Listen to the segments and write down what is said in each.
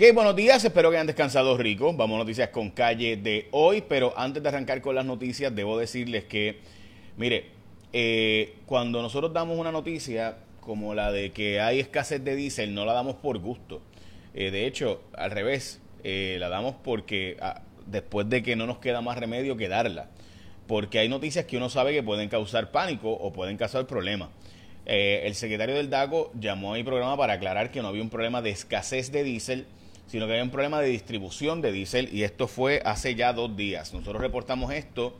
Ok, buenos días, espero que hayan descansado rico. Vamos a noticias con calle de hoy, pero antes de arrancar con las noticias, debo decirles que, mire, eh, cuando nosotros damos una noticia como la de que hay escasez de diésel, no la damos por gusto. Eh, de hecho, al revés, eh, la damos porque ah, después de que no nos queda más remedio que darla. Porque hay noticias que uno sabe que pueden causar pánico o pueden causar problemas. el secretario del DACO llamó a mi programa para aclarar que no había un problema de escasez de diésel, sino que había un problema de distribución de diésel y esto fue hace ya dos días. Nosotros reportamos esto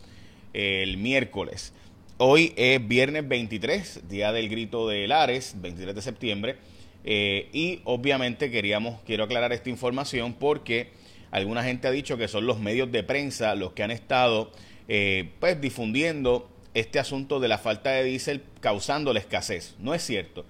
el miércoles. Hoy es viernes 23, día del grito de Lares, 23 de septiembre, eh, y obviamente queríamos, quiero aclarar esta información porque alguna gente ha dicho que son los medios de prensa los que han estado eh, pues difundiendo este asunto de la falta de diésel causando la escasez. No es cierto.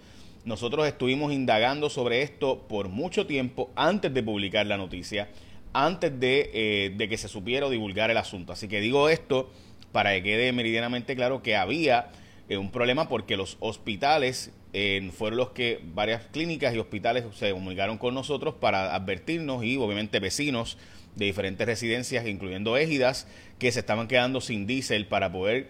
Nosotros estuvimos indagando sobre esto por mucho tiempo antes de publicar la noticia, antes de, eh, que se supiera o divulgar el asunto. Así que digo esto para que quede meridianamente claro que había eh, un problema porque los hospitales eh, fueron los que varias clínicas y hospitales se comunicaron con nosotros para advertirnos y obviamente vecinos de diferentes residencias, incluyendo égidas, que se estaban quedando sin diésel para poder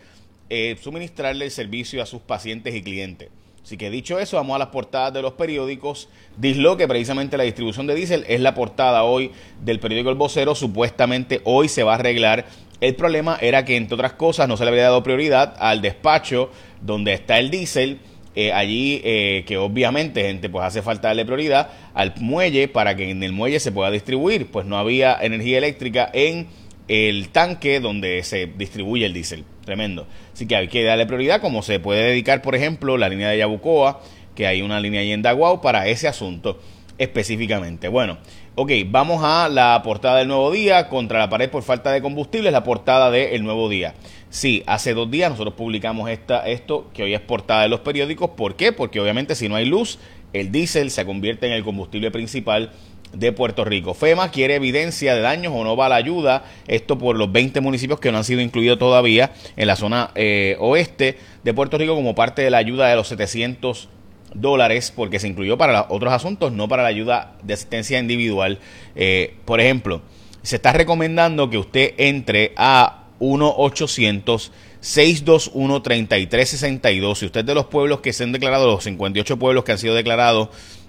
suministrarle el servicio a sus pacientes y clientes. Así que dicho eso, vamos a las portadas de los periódicos. que precisamente la distribución de diésel, es la portada hoy del periódico El Vocero. Supuestamente hoy se va a arreglar. El problema era que, entre otras cosas, no se le había dado prioridad al despacho donde está el diésel. Eh, allí eh, que obviamente gente pues hace falta darle prioridad al muelle para que en el muelle se pueda distribuir pues no había energía eléctrica en el tanque donde se distribuye el diésel. Tremendo. Así que hay que darle prioridad, como se puede dedicar, por ejemplo, la línea de Yabucoa, que hay una línea ahí en Daguau para ese asunto específicamente. Bueno, ok, vamos a la portada del nuevo día contra la pared por falta de combustible, es la portada del nuevo día. Sí, hace dos días nosotros publicamos esta, esto que hoy es portada de los periódicos. ¿Por qué? Porque obviamente si no hay luz, el diésel se convierte en el combustible principal de Puerto Rico. FEMA quiere evidencia de daños o no va la ayuda, esto por los 20 municipios que no han sido incluidos todavía en la zona eh, oeste de Puerto Rico como parte de la ayuda de los 700 dólares porque se incluyó para otros asuntos, no para la ayuda de asistencia individual. Eh, por ejemplo, se está recomendando que usted entre a 1-800 621-3362. Si usted es de los pueblos que se han declarado, los 58 pueblos que han sido declarados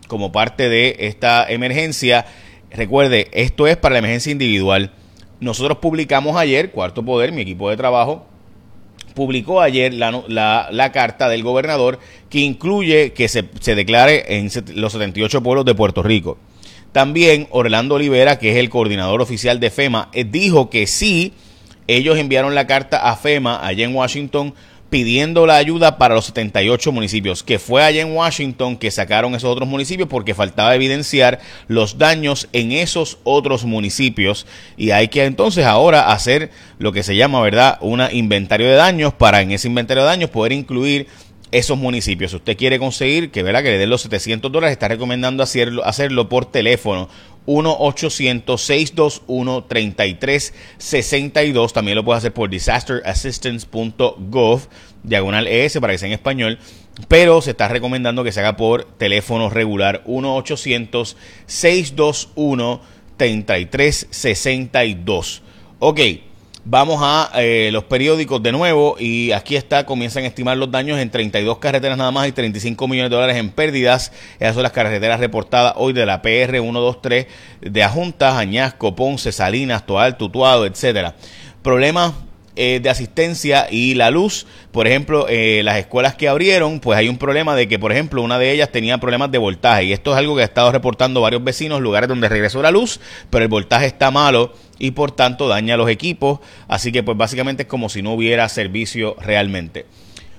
como parte de esta emergencia. Recuerde, esto es para la emergencia individual. Nosotros publicamos ayer, Cuarto Poder, mi equipo de trabajo, publicó ayer la, carta del gobernador que incluye que se, se declare en los 78 pueblos de Puerto Rico. También Orlando Olivera, que es el coordinador oficial de FEMA, eh, dijo que sí, ellos enviaron la carta a FEMA allá en Washington pidiendo la ayuda para los 78 municipios, que fue allá en Washington que sacaron esos otros municipios porque faltaba evidenciar los daños en esos otros municipios y hay que entonces ahora hacer lo que se llama, ¿verdad?, un inventario de daños para en ese inventario de daños poder incluir esos municipios. Si usted quiere conseguir que, ¿verdad? que le den los 700 dólares, está recomendando hacerlo, hacerlo por teléfono 1-800-621-3362. También lo puede hacer por disasterassistance.gov, diagonal ES para que sea en español. Pero se está recomendando que se haga por teléfono regular 1-800-621-3362. Ok. Vamos a eh, los periódicos de nuevo y aquí está, comienzan a estimar los daños en 32 carreteras nada más y 35 millones de dólares en pérdidas. Esas son las carreteras reportadas hoy de la PR 123 de Ajuntas, Añasco, Ponce, Salinas, Toal, Tutuado, etcétera. Problemas eh, de asistencia y la luz. Por ejemplo, eh, las escuelas que abrieron, pues hay un problema de que, por ejemplo, una de ellas tenía problemas de voltaje. Y esto es algo que ha estado reportando varios vecinos, lugares donde regresó la luz, pero el voltaje está malo y por tanto daña los equipos. Así que, pues básicamente es como si no hubiera servicio realmente.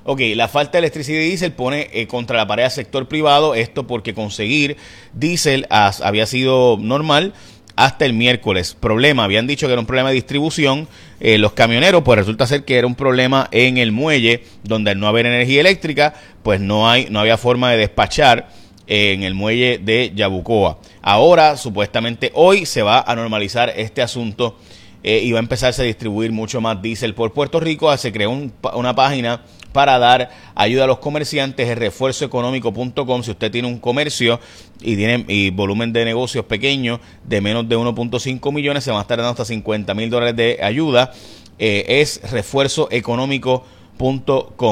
Ok, la falta de electricidad y diésel pone eh, contra la pared al sector privado, esto porque conseguir diésel había sido normal, hasta el miércoles. Problema, habían dicho que era un problema de distribución. Eh, los camioneros, pues resulta ser que era un problema en el muelle, donde al no haber energía eléctrica, pues no, hay, no había forma de despachar en el muelle de Yabucoa. Ahora, supuestamente hoy, se va a normalizar este asunto eh, y va a empezarse a distribuir mucho más diésel por Puerto Rico. Se creó una página para dar ayuda a los comerciantes, es refuerzoeconómico.com. Si usted tiene un comercio y tiene y volumen de negocios pequeño de menos de 1.5 millones, se van a estar dando hasta 50 mil dólares de ayuda. Eh, es refuerzoeconómico.com.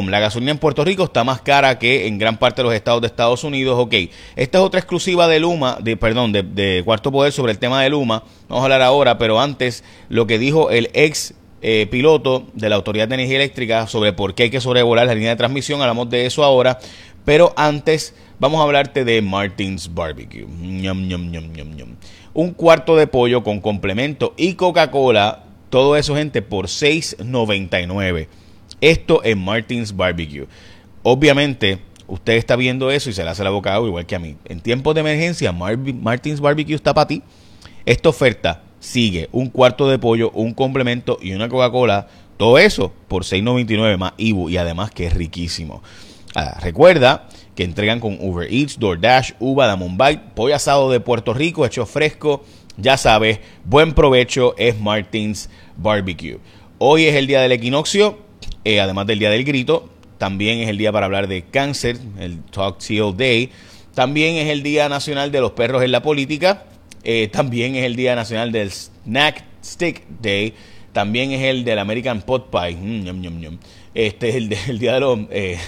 La gasolina en Puerto Rico está más cara que en gran parte de los estados de Estados Unidos. Ok, esta es otra exclusiva de Luma, de, perdón, de, de Cuarto Poder sobre el tema de Luma. Vamos a hablar ahora, pero antes lo que dijo el ex eh, piloto de la Autoridad de Energía Eléctrica sobre por qué hay que sobrevolar la línea de transmisión. Hablamos de eso ahora. Pero antes vamos a hablarte de Martins Barbecue. Un cuarto de pollo con complemento y Coca-Cola. Todo eso, gente, por $6.99. Esto es Martins Barbecue. Obviamente, usted está viendo eso y se le hace la boca agua igual que a mí. En tiempos de emergencia, Martins Barbecue está para ti. Esta oferta sigue un cuarto de pollo, un complemento y una Coca-Cola. Todo eso por 6.99 más Ibu y además que es riquísimo. Ah, recuerda que entregan con Uber Eats, DoorDash, Uva de Mumbai, pollo asado de Puerto Rico, hecho fresco. Ya sabes, buen provecho es Martins Barbecue. Hoy es el día del equinoccio, eh, además del día del grito. También es el día para hablar de cáncer, el Talk Till Day. También es el Día Nacional de los Perros en la Política. Eh, también es el Día Nacional del Snack Stick Day. También es el del American Pot Pie. Mm, este es el, Día de los, eh,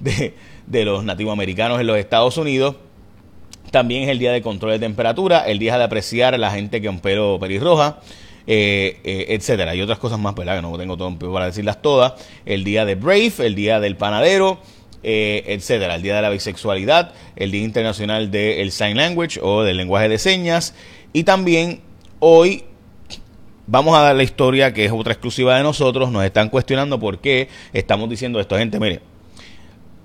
de, los Nativos Americanos en los Estados Unidos. También es el Día de Control de Temperatura. El Día de apreciar a la gente que un pelo pelirroja. Eh, eh, etcétera. Y otras cosas más, ¿verdad? Que no tengo todo para decirlas todas. El día de Brave, el día del panadero, eh, etcétera. El Día de la Bisexualidad, el Día Internacional del Sign Language o del lenguaje de señas. Y también hoy vamos a dar la historia que es otra exclusiva de nosotros. Nos están cuestionando por qué estamos diciendo esto. Gente, mire,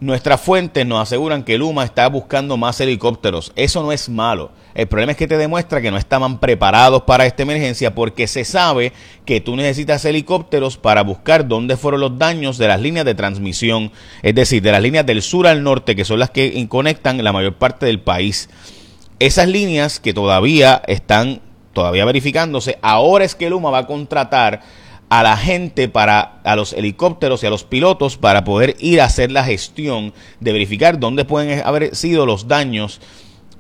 Nuestras fuentes nos aseguran que Luma está buscando más helicópteros. Eso no es malo. El problema es que te demuestra que no estaban preparados para esta emergencia porque se sabe que tú necesitas helicópteros para buscar dónde fueron los daños de las líneas de transmisión, es decir, de las líneas del sur al norte, que son las que conectan la mayor parte del país. Esas líneas que todavía están todavía verificándose, ahora es que Luma va a contratar a la gente para a los helicópteros y a los pilotos para poder ir a hacer la gestión de verificar dónde pueden haber sido los daños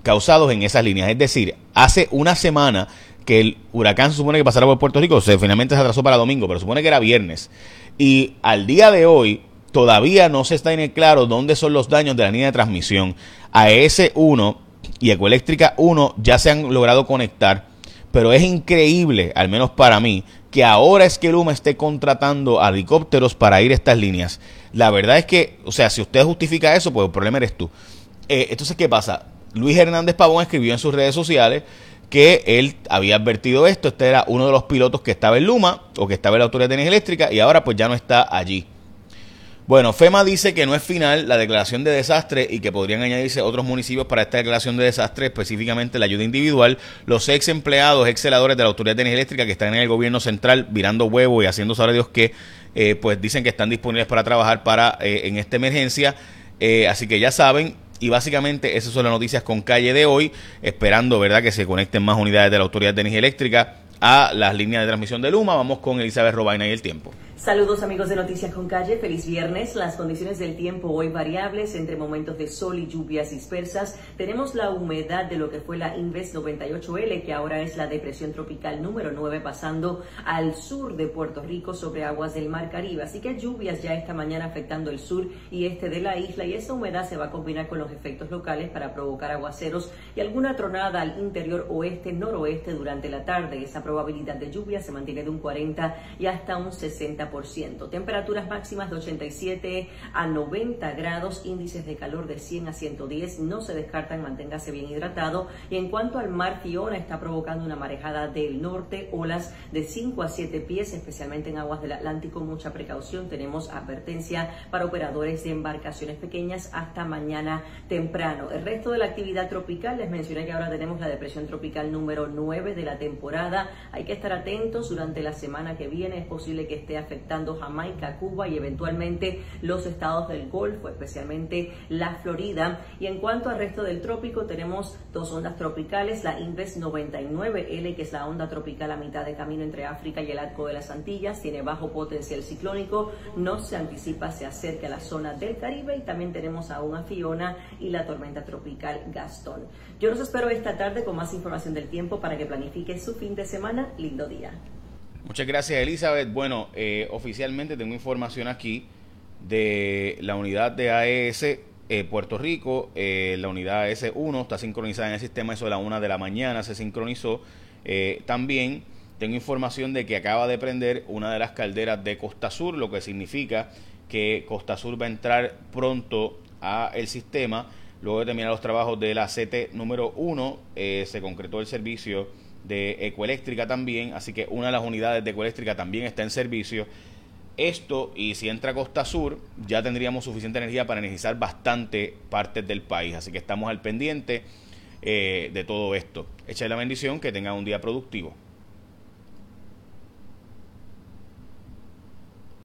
causados en esas líneas. Es decir, hace una semana que el huracán se supone que pasará por Puerto Rico, se finalmente se atrasó para domingo, pero supone que era viernes. Y al día de hoy todavía no se está en el claro dónde son los daños de la línea de transmisión. A S1 y Ecoeléctrica 1 ya se han logrado conectar, pero es increíble, al menos para mí, que ahora es que Luma esté contratando helicópteros para ir a estas líneas. La verdad es que, o sea, si usted justifica eso, pues el problema eres tú. Eh, entonces, ¿qué pasa? Luis Hernández Pavón escribió en sus redes sociales que él había advertido esto, este era uno de los pilotos que estaba en Luma o que estaba en la Autoridad de Energía Eléctrica y ahora pues ya no está allí. Bueno, FEMA dice que no es final la declaración de desastre y que podrían añadirse otros municipios para esta declaración de desastre, específicamente la ayuda individual. Los ex empleados, ex celadores de la Autoridad de Energía Eléctrica que están en el gobierno central virando huevo y haciendo saber Dios que, eh, pues dicen que están disponibles para trabajar para eh, en esta emergencia. Eh, así que ya saben, y básicamente esas son las noticias con calle de hoy, esperando, ¿verdad?, que se conecten más unidades de la Autoridad de Energía Eléctrica a las líneas de transmisión de Luma. Vamos con Elizabeth Robaina y el tiempo. Saludos amigos de Noticias con Calle, feliz viernes. Las condiciones del tiempo hoy variables entre momentos de sol y lluvias dispersas. Tenemos la humedad de lo que fue la Inves 98L, que ahora es la depresión tropical número 9, pasando al sur de Puerto Rico sobre aguas del Mar Caribe. Así que lluvias ya esta mañana afectando el sur y este de la isla y esa humedad se va a combinar con los efectos locales para provocar aguaceros y alguna tronada al interior oeste, noroeste durante la tarde. Esa probabilidad de lluvia se mantiene de un 40 y hasta un 60 Temperaturas máximas de 87 a 90 grados, índices de calor de 100 a 110. No se descartan, manténgase bien hidratado. Y en cuanto al mar, Fiona está provocando una marejada del norte, olas de 5 a 7 pies, especialmente en aguas del Atlántico. Mucha precaución. Tenemos advertencia para operadores de embarcaciones pequeñas hasta mañana temprano. El resto de la actividad tropical, les mencioné que ahora tenemos la depresión tropical número 9 de la temporada. Hay que estar atentos durante la semana que viene. Es posible que esté afectando afectando Jamaica, Cuba y eventualmente los estados del Golfo, especialmente la Florida. Y en cuanto al resto del trópico, tenemos dos ondas tropicales, la Inves 99L, que es la onda tropical a mitad de camino entre África y el arco de las Antillas, tiene bajo potencial ciclónico, no se anticipa se acerque a la zona del Caribe y también tenemos aún a Fiona y la tormenta tropical Gastón. Yo los espero esta tarde con más información del tiempo para que planifique su fin de semana. Lindo día. Muchas gracias, Elizabeth. Bueno, eh, oficialmente tengo información aquí de la unidad de AES eh, Puerto Rico. Eh, la unidad AES-1 está sincronizada en el sistema, eso de la una de la mañana se sincronizó. también tengo información de que acaba de prender una de las calderas de Costa Sur, lo que significa que Costa Sur va a entrar pronto a el sistema. Luego de terminar los trabajos de la CT número 1, se concretó el servicio de Ecoeléctrica también, así que una de las unidades de Ecoeléctrica también está en servicio. Esto, y si entra Costa Sur, ya tendríamos suficiente energía para energizar bastante partes del país, así que estamos al pendiente eh, de todo esto. Echa la bendición, que tenga un día productivo.